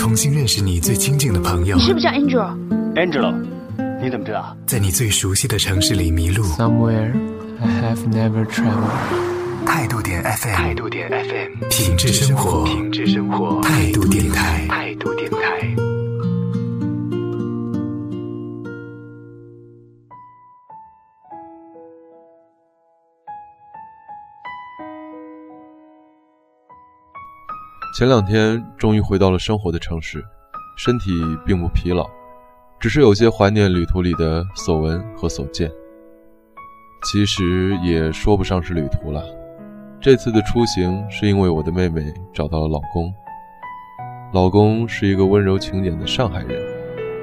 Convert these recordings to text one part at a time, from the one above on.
重新认识你最亲近的朋友你，是不是叫 Angel？Angelo，你怎么知道？在你最熟悉的城市里迷路。somewhere I have never traveled. 态度点 FM，态度点 FM，品质生活，品质生活，态度电台，态度电台。前两天终于回到了生活的城市，身体并不疲劳，只是有些怀念旅途里的所闻和所见。其实也说不上是旅途了，这次的出行是因为我的妹妹找到了老公。老公是一个温柔勤俭的上海人，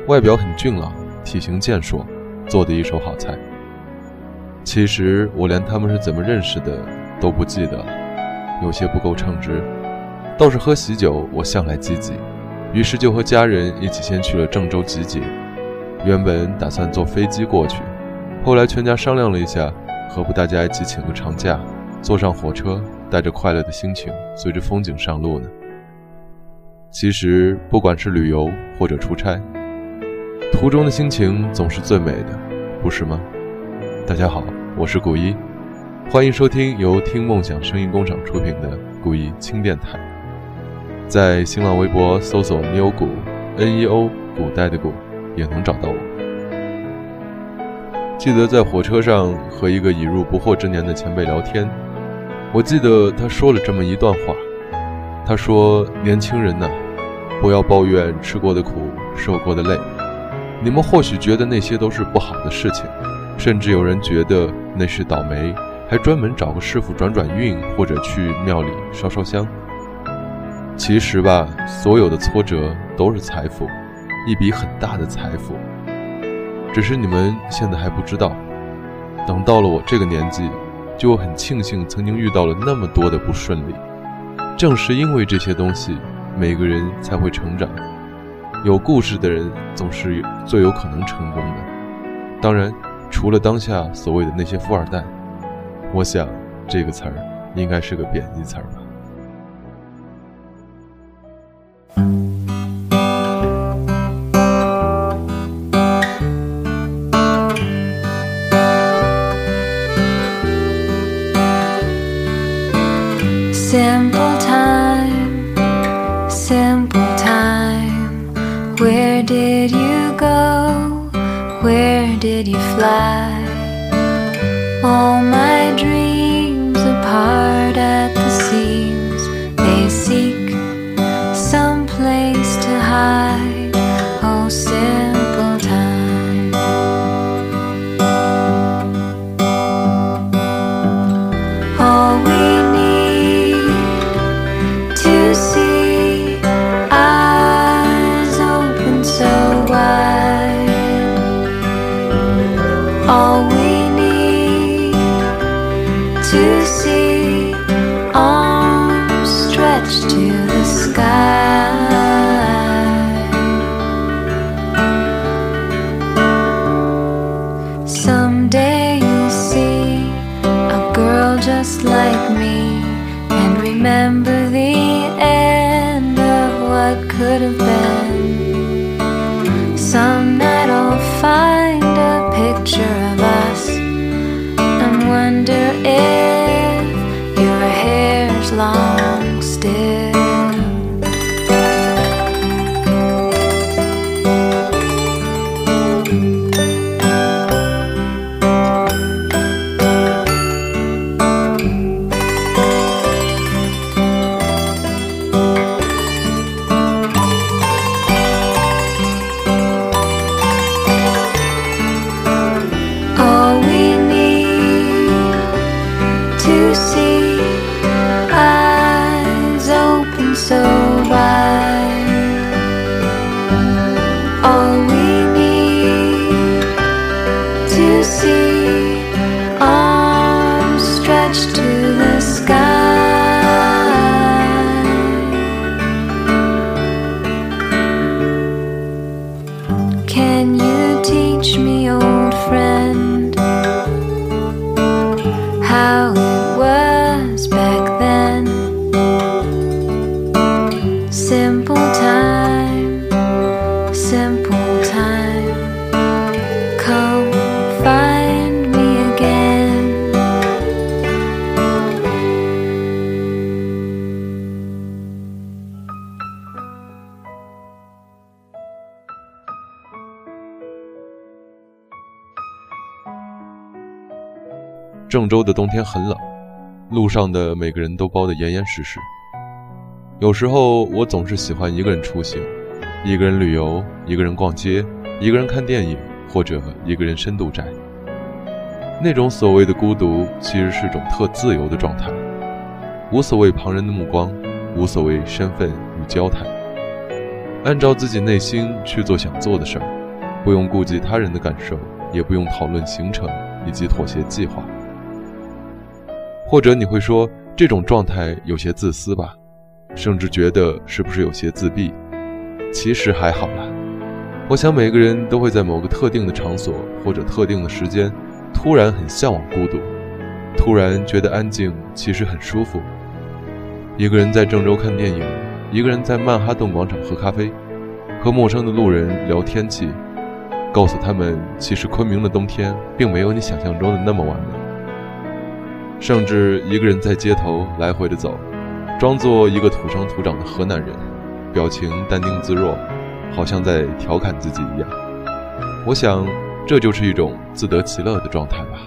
外表很俊朗，体型健硕，做的一手好菜。其实我连他们是怎么认识的都不记得了，有些不够称职。倒是喝喜酒，我向来积极，于是就和家人一起先去了郑州集结。原本打算坐飞机过去，后来全家商量了一下，何不大家一起请个长假，坐上火车，带着快乐的心情，随着风景上路呢？其实不管是旅游或者出差，途中的心情总是最美的，不是吗？大家好，我是古一，欢迎收听由听梦想声音工厂出品的古一轻电台。在新浪微博搜索 “neo 古 ”，N E O 古代的古，也能找到我。记得在火车上和一个已入不惑之年的前辈聊天，我记得他说了这么一段话。他说：“年轻人呐，不要抱怨吃过的苦、受过的累。你们或许觉得那些都是不好的事情，甚至有人觉得那是倒霉，还专门找个师傅转转运，或者去庙里烧烧香。”其实吧，所有的挫折都是财富，一笔很大的财富。只是你们现在还不知道，等到了我这个年纪，就很庆幸曾经遇到了那么多的不顺利。正是因为这些东西，每个人才会成长。有故事的人总是最有可能成功的。当然，除了当下所谓的那些富二代，我想这个词儿应该是个贬义词儿吧。Thank you. Some 郑州的冬天很冷，路上的每个人都包得严严实实。有时候我总是喜欢一个人出行，一个人旅游，一个人逛街，一个人看电影，或者一个人深度宅。那种所谓的孤独，其实是种特自由的状态，无所谓旁人的目光，无所谓身份与交谈，按照自己内心去做想做的事儿，不用顾及他人的感受，也不用讨论行程以及妥协计划。或者你会说，这种状态有些自私吧，甚至觉得是不是有些自闭？其实还好啦，我想每个人都会在某个特定的场所或者特定的时间。突然很向往孤独，突然觉得安静其实很舒服。一个人在郑州看电影，一个人在曼哈顿广场喝咖啡，和陌生的路人聊天气，告诉他们其实昆明的冬天并没有你想象中的那么完美。甚至一个人在街头来回的走，装作一个土生土长的河南人，表情淡定自若，好像在调侃自己一样。我想。这就是一种自得其乐的状态吧。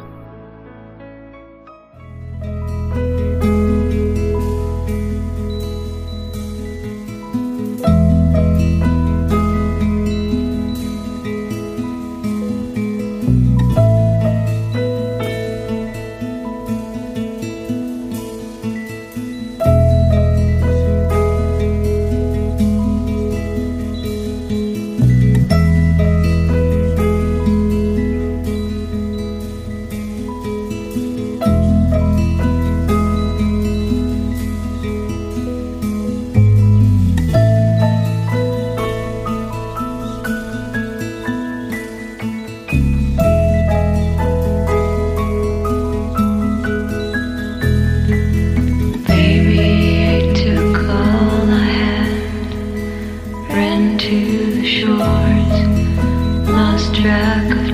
track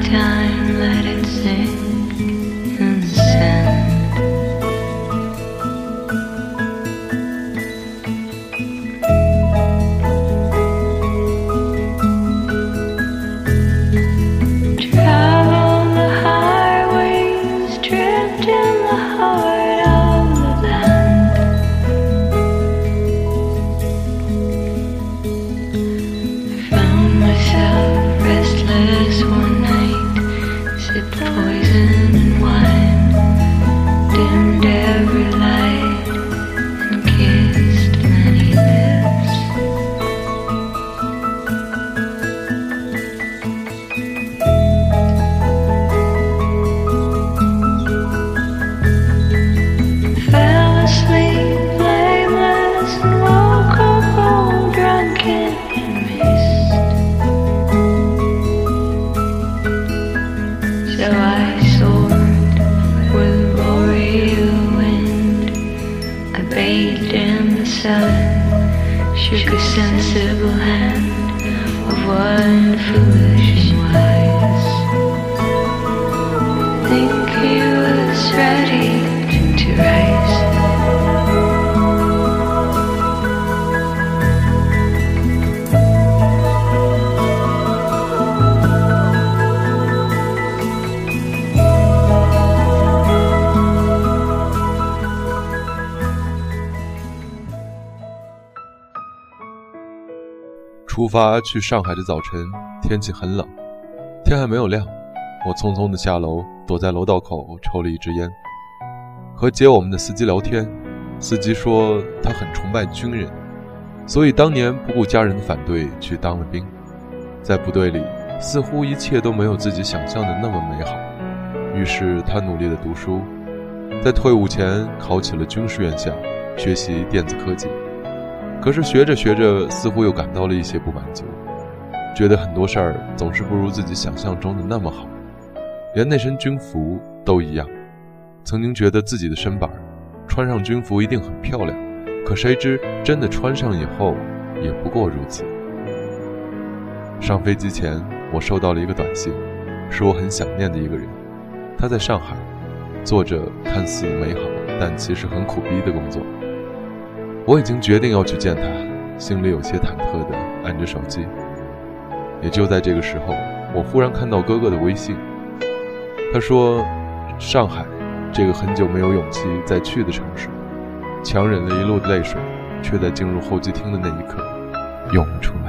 出发去上海的早晨，天气很冷，天还没有亮。我匆匆的下楼，躲在楼道口抽了一支烟，和接我们的司机聊天。司机说他很崇拜军人，所以当年不顾家人的反对去当了兵。在部队里，似乎一切都没有自己想象的那么美好。于是他努力的读书，在退伍前考起了军事院校，学习电子科技。可是学着学着，似乎又感到了一些不满足，觉得很多事儿总是不如自己想象中的那么好，连那身军服都一样。曾经觉得自己的身板穿上军服一定很漂亮，可谁知真的穿上以后，也不过如此。上飞机前，我收到了一个短信，是我很想念的一个人，他在上海，做着看似美好但其实很苦逼的工作。我已经决定要去见他，心里有些忐忑的按着手机。也就在这个时候，我忽然看到哥哥的微信。他说：“上海，这个很久没有勇气再去的城市，强忍了一路的泪水，却在进入候机厅的那一刻涌出来。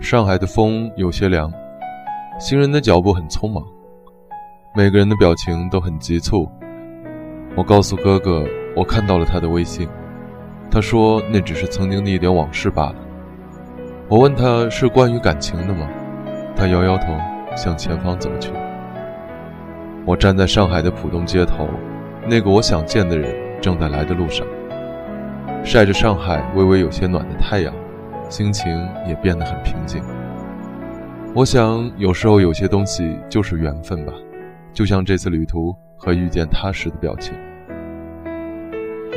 上海的风有些凉，行人的脚步很匆忙，每个人的表情都很急促。我告诉哥哥，我看到了他的微信，他说那只是曾经的一点往事罢了。我问他是关于感情的吗？他摇摇头，向前方走去。我站在上海的浦东街头，那个我想见的人正在来的路上，晒着上海微微有些暖的太阳。心情也变得很平静。我想，有时候有些东西就是缘分吧，就像这次旅途和遇见他时的表情。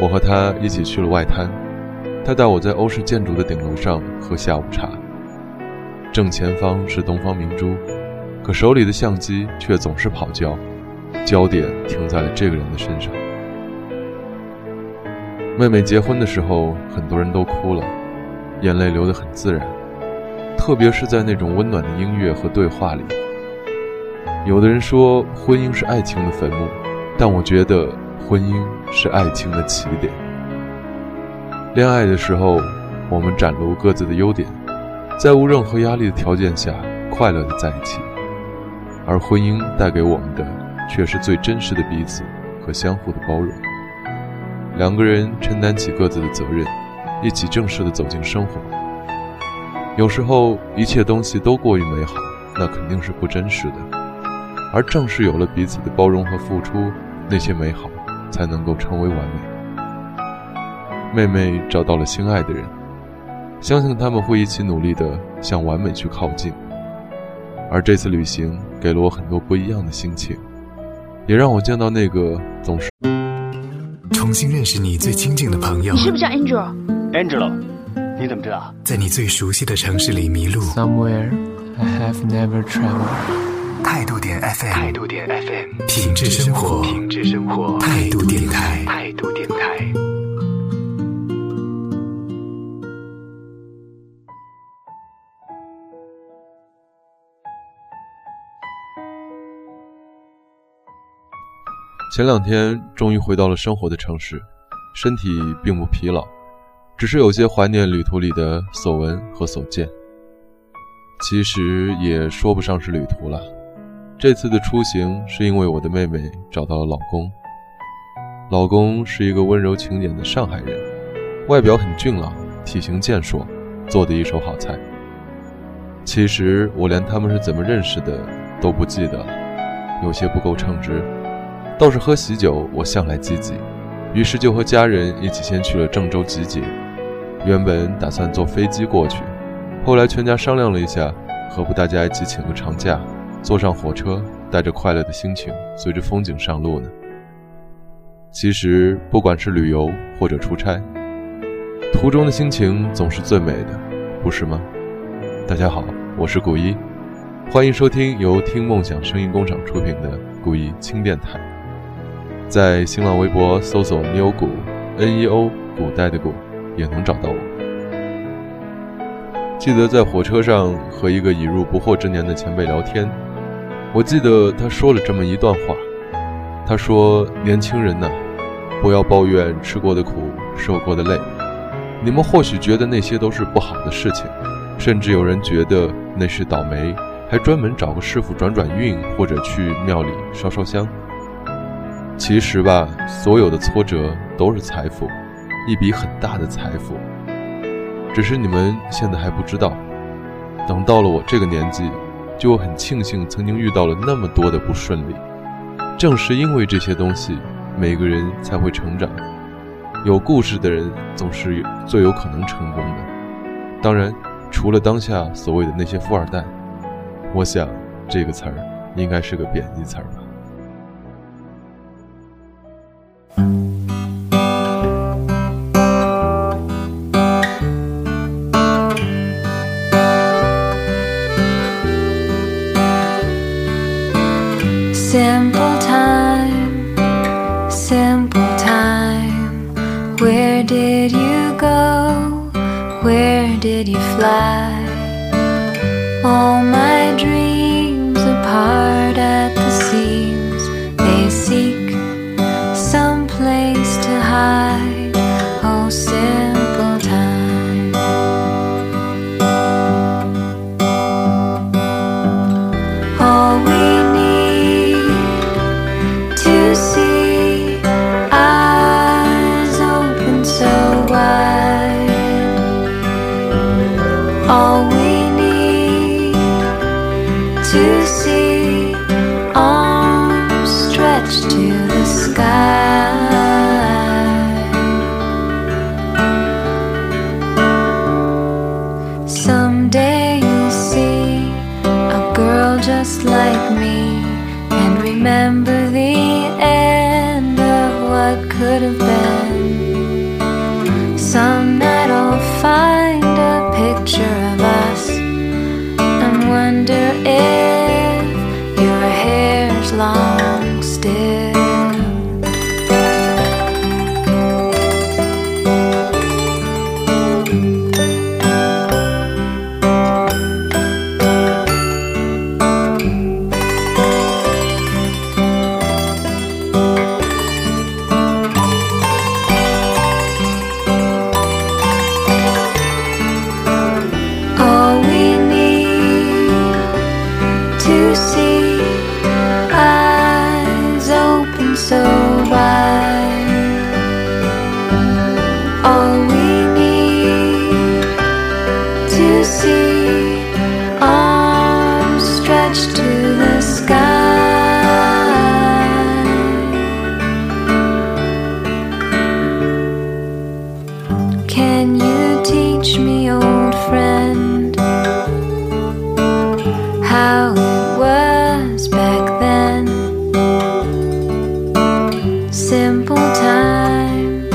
我和他一起去了外滩，他带我在欧式建筑的顶楼上喝下午茶。正前方是东方明珠，可手里的相机却总是跑焦，焦点停在了这个人的身上。妹妹结婚的时候，很多人都哭了。眼泪流得很自然，特别是在那种温暖的音乐和对话里。有的人说婚姻是爱情的坟墓，但我觉得婚姻是爱情的起点。恋爱的时候，我们展露各自的优点，在无任何压力的条件下快乐的在一起，而婚姻带给我们的却是最真实的彼此和相互的包容。两个人承担起各自的责任。一起正式的走进生活。有时候一切东西都过于美好，那肯定是不真实的。而正是有了彼此的包容和付出，那些美好才能够成为完美。妹妹找到了心爱的人，相信他们会一起努力的向完美去靠近。而这次旅行给了我很多不一样的心情，也让我见到那个总是重新认识你最亲近的朋友你，是不是叫 Angel？Angela，你怎么知道？在你最熟悉的城市里迷路。somewhere I have never traveled。态度点 FM，态度点 FM。品质生活，品质生活。态度电台，态度电台。前两天终于回到了生活的城市，身体并不疲劳。只是有些怀念旅途里的所闻和所见。其实也说不上是旅途了，这次的出行是因为我的妹妹找到了老公。老公是一个温柔勤俭的上海人，外表很俊朗，体型健硕，做的一手好菜。其实我连他们是怎么认识的都不记得了，有些不够称职。倒是喝喜酒，我向来积极，于是就和家人一起先去了郑州集结。原本打算坐飞机过去。后来全家商量了一下，何不大家一起请个长假，坐上火车，带着快乐的心情，随着风景上路呢？其实不管是旅游或者出差，途中的心情总是最美的，不是吗？大家好，我是古一，欢迎收听由听梦想声音工厂出品的古一轻电台。在新浪微博搜索 “neo 古 ”，N-E-O 古代的古，也能找到我。记得在火车上和一个已入不惑之年的前辈聊天，我记得他说了这么一段话。他说：“年轻人呐，不要抱怨吃过的苦、受过的累。你们或许觉得那些都是不好的事情，甚至有人觉得那是倒霉，还专门找个师傅转转运，或者去庙里烧烧香。其实吧，所有的挫折都是财富，一笔很大的财富。”只是你们现在还不知道，等到了我这个年纪，就很庆幸曾经遇到了那么多的不顺利。正是因为这些东西，每个人才会成长。有故事的人总是最有可能成功的。当然，除了当下所谓的那些富二代，我想这个词儿应该是个贬义词儿吧。